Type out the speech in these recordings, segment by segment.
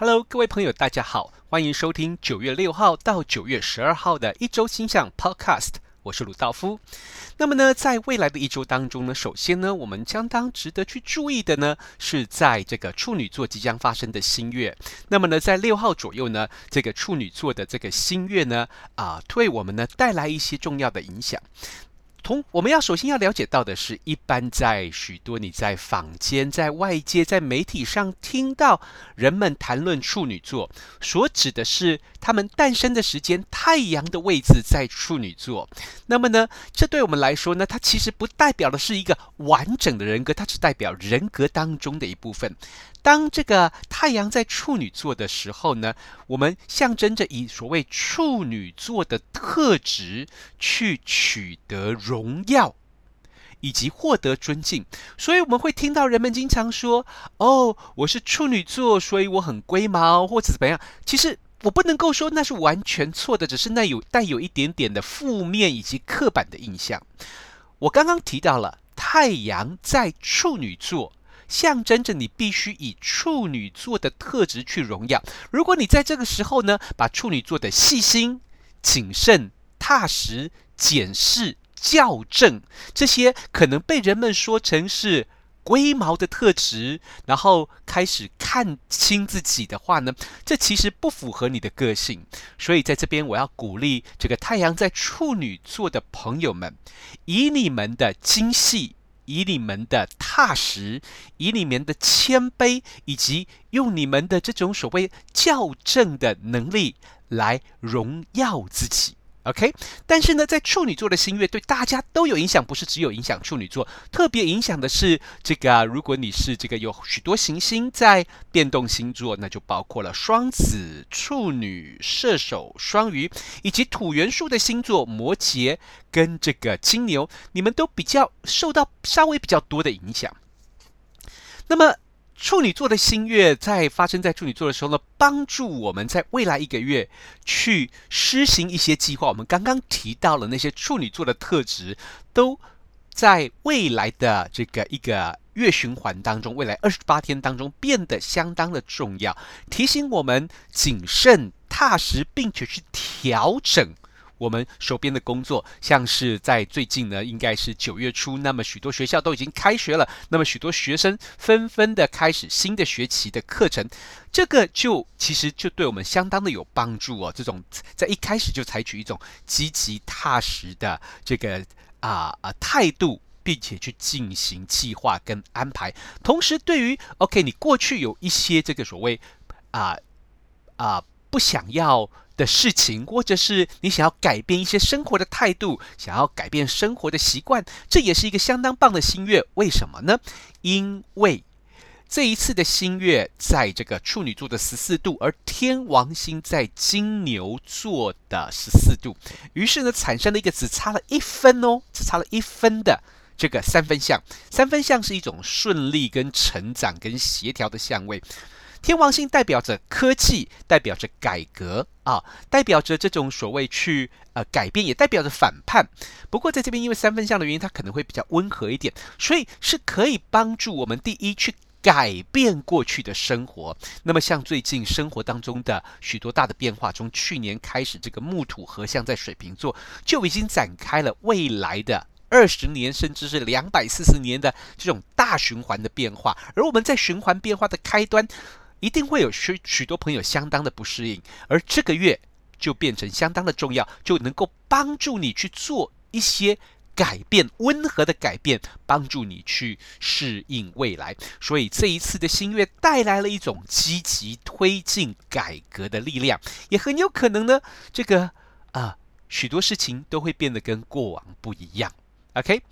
Hello，各位朋友，大家好，欢迎收听九月六号到九月十二号的一周星象 Podcast，我是鲁道夫。那么呢，在未来的一周当中呢，首先呢，我们相当值得去注意的呢，是在这个处女座即将发生的新月。那么呢，在六号左右呢，这个处女座的这个新月呢，啊，为我们呢带来一些重要的影响。同我们要首先要了解到的是，一般在许多你在坊间、在外界、在媒体上听到人们谈论处女座，所指的是他们诞生的时间，太阳的位置在处女座。那么呢，这对我们来说呢，它其实不代表的是一个完整的人格，它只代表人格当中的一部分。当这个太阳在处女座的时候呢，我们象征着以所谓处女座的特质去取得荣耀，以及获得尊敬。所以我们会听到人们经常说：“哦，我是处女座，所以我很龟毛，或者怎么样。”其实我不能够说那是完全错的，只是那有带有一点点的负面以及刻板的印象。我刚刚提到了太阳在处女座。象征着你必须以处女座的特质去荣耀。如果你在这个时候呢，把处女座的细心、谨慎、踏实、检视、校正这些可能被人们说成是龟毛的特质，然后开始看清自己的话呢，这其实不符合你的个性。所以在这边，我要鼓励这个太阳在处女座的朋友们，以你们的精细。以你们的踏实，以你们的谦卑，以及用你们的这种所谓校正的能力来荣耀自己。OK，但是呢，在处女座的新月对大家都有影响，不是只有影响处女座，特别影响的是这个。如果你是这个有许多行星在变动星座，那就包括了双子、处女、射手、双鱼，以及土元素的星座摩羯跟这个金牛，你们都比较受到稍微比较多的影响。那么。处女座的新月在发生在处女座的时候呢，帮助我们在未来一个月去施行一些计划。我们刚刚提到了那些处女座的特质，都在未来的这个一个月循环当中，未来二十八天当中变得相当的重要，提醒我们谨慎踏实，并且去调整。我们手边的工作，像是在最近呢，应该是九月初，那么许多学校都已经开学了，那么许多学生纷纷的开始新的学期的课程，这个就其实就对我们相当的有帮助哦。这种在一开始就采取一种积极踏实的这个啊啊态度，并且去进行计划跟安排，同时对于 OK，你过去有一些这个所谓啊啊不想要。的事情，或者是你想要改变一些生活的态度，想要改变生活的习惯，这也是一个相当棒的新月。为什么呢？因为这一次的新月在这个处女座的十四度，而天王星在金牛座的十四度，于是呢，产生了一个只差了一分哦，只差了一分的这个三分相。三分相是一种顺利、跟成长、跟协调的相位。天王星代表着科技，代表着改革啊，代表着这种所谓去呃改变，也代表着反叛。不过在这边，因为三分相的原因，它可能会比较温和一点，所以是可以帮助我们第一去改变过去的生活。那么像最近生活当中的许多大的变化，从去年开始，这个木土合相在水瓶座就已经展开了未来的二十年，甚至是两百四十年的这种大循环的变化。而我们在循环变化的开端。一定会有许许多朋友相当的不适应，而这个月就变成相当的重要，就能够帮助你去做一些改变，温和的改变，帮助你去适应未来。所以这一次的新月带来了一种积极推进改革的力量，也很有可能呢，这个啊、许多事情都会变得跟过往不一样。OK，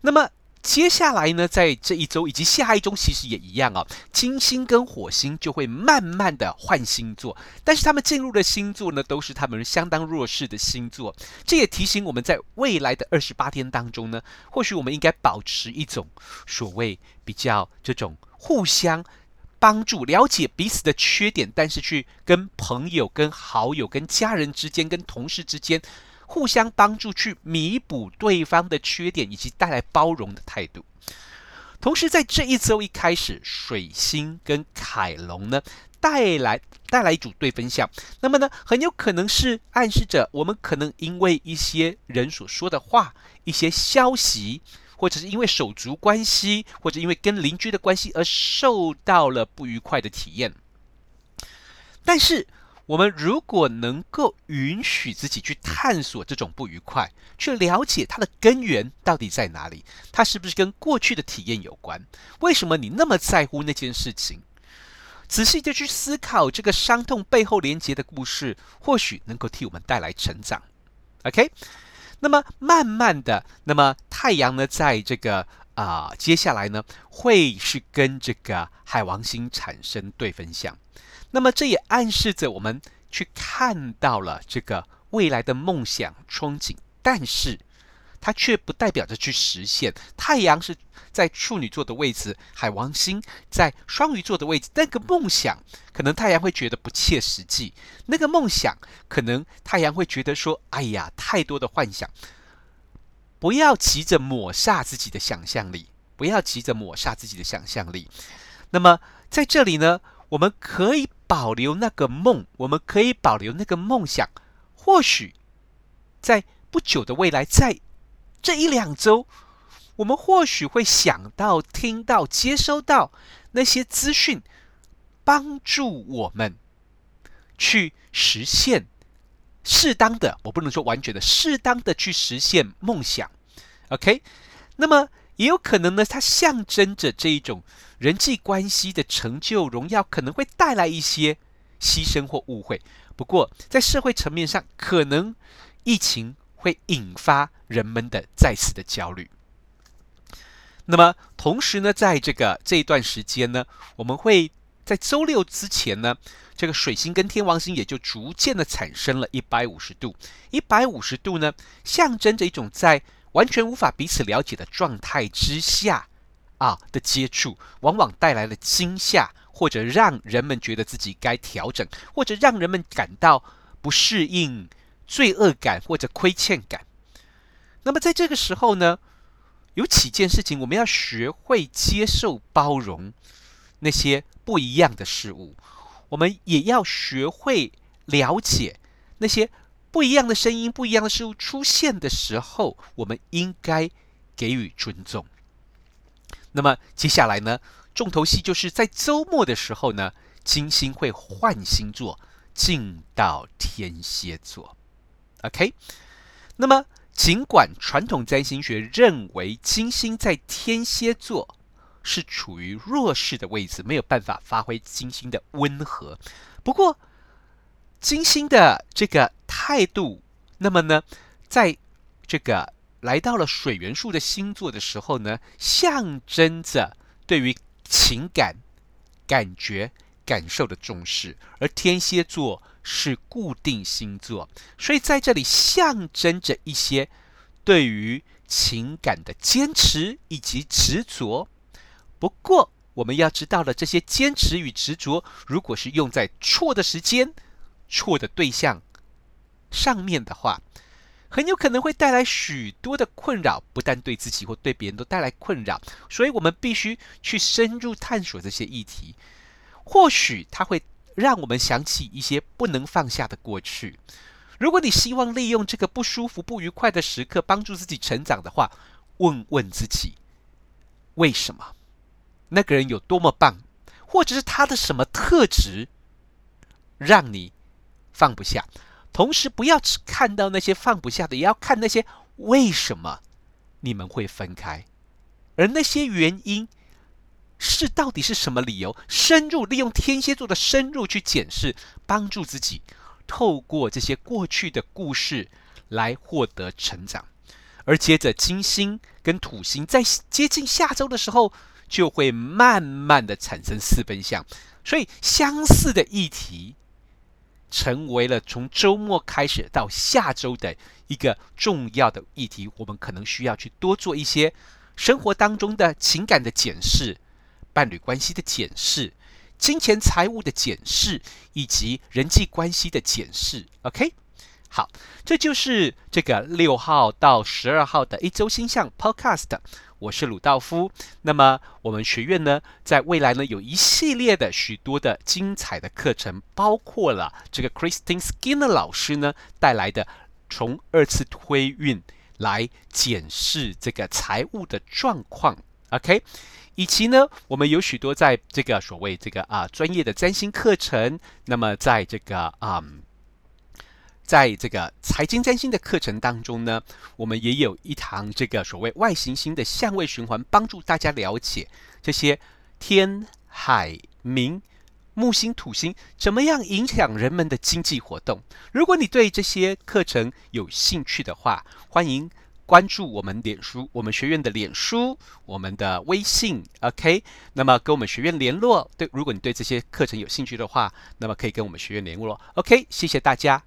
那么。接下来呢，在这一周以及下一周，其实也一样啊。金星跟火星就会慢慢的换星座，但是他们进入的星座呢，都是他们相当弱势的星座。这也提醒我们在未来的二十八天当中呢，或许我们应该保持一种所谓比较这种互相帮助、了解彼此的缺点，但是去跟朋友、跟好友、跟家人之间、跟同事之间。互相帮助去弥补对方的缺点，以及带来包容的态度。同时，在这一周一开始，水星跟凯龙呢，带来带来一组对分项。那么呢，很有可能是暗示着我们可能因为一些人所说的话、一些消息，或者是因为手足关系，或者因为跟邻居的关系而受到了不愉快的体验。但是，我们如果能够允许自己去探索这种不愉快，去了解它的根源到底在哪里，它是不是跟过去的体验有关？为什么你那么在乎那件事情？仔细的去思考这个伤痛背后连结的故事，或许能够替我们带来成长。OK，那么慢慢的，那么太阳呢，在这个啊、接下来呢，会是跟这个海王星产生对分相。那么这也暗示着我们去看到了这个未来的梦想憧憬，但是它却不代表着去实现。太阳是在处女座的位置，海王星在双鱼座的位置，那个梦想可能太阳会觉得不切实际。那个梦想可能太阳会觉得说：“哎呀，太多的幻想，不要急着抹煞自己的想象力，不要急着抹煞自己的想象力。”那么在这里呢，我们可以。保留那个梦，我们可以保留那个梦想。或许在不久的未来，在这一两周，我们或许会想到、听到、接收到那些资讯，帮助我们去实现适当的，我不能说完全的，适当的去实现梦想。OK，那么。也有可能呢，它象征着这一种人际关系的成就荣耀，可能会带来一些牺牲或误会。不过，在社会层面上，可能疫情会引发人们的再次的焦虑。那么，同时呢，在这个这一段时间呢，我们会在周六之前呢，这个水星跟天王星也就逐渐的产生了一百五十度。一百五十度呢，象征着一种在完全无法彼此了解的状态之下，啊的接触，往往带来了惊吓，或者让人们觉得自己该调整，或者让人们感到不适应、罪恶感或者亏欠感。那么在这个时候呢，有几件事情我们要学会接受、包容那些不一样的事物，我们也要学会了解那些。不一样的声音，不一样的事物出现的时候，我们应该给予尊重。那么接下来呢，重头戏就是在周末的时候呢，金星会换星座进到天蝎座。OK，那么尽管传统占星学认为金星在天蝎座是处于弱势的位置，没有办法发挥金星的温和，不过。金星的这个态度，那么呢，在这个来到了水元素的星座的时候呢，象征着对于情感、感觉、感受的重视。而天蝎座是固定星座，所以在这里象征着一些对于情感的坚持以及执着。不过，我们要知道了，这些坚持与执着，如果是用在错的时间。错的对象上面的话，很有可能会带来许多的困扰，不但对自己或对别人都带来困扰。所以，我们必须去深入探索这些议题。或许它会让我们想起一些不能放下的过去。如果你希望利用这个不舒服、不愉快的时刻帮助自己成长的话，问问自己：为什么？那个人有多么棒，或者是他的什么特质，让你放不下，同时不要只看到那些放不下的，也要看那些为什么你们会分开，而那些原因是到底是什么理由？深入利用天蝎座的深入去检视，帮助自己透过这些过去的故事来获得成长。而接着金星跟土星在接近下周的时候，就会慢慢的产生四分相，所以相似的议题。成为了从周末开始到下周的一个重要的议题，我们可能需要去多做一些生活当中的情感的检视、伴侣关系的检视、金钱财务的检视以及人际关系的检视。OK，好，这就是这个六号到十二号的一周星象 Podcast。我是鲁道夫。那么我们学院呢，在未来呢，有一系列的许多的精彩的课程，包括了这个 Christine Skinner 老师呢带来的从二次推运来检视这个财务的状况，OK，以及呢，我们有许多在这个所谓这个啊专业的占星课程，那么在这个啊。在这个财经占星的课程当中呢，我们也有一堂这个所谓外行星的相位循环，帮助大家了解这些天海冥木星土星怎么样影响人们的经济活动。如果你对这些课程有兴趣的话，欢迎关注我们脸书，我们学院的脸书，我们的微信，OK。那么跟我们学院联络。对，如果你对这些课程有兴趣的话，那么可以跟我们学院联络。OK，谢谢大家。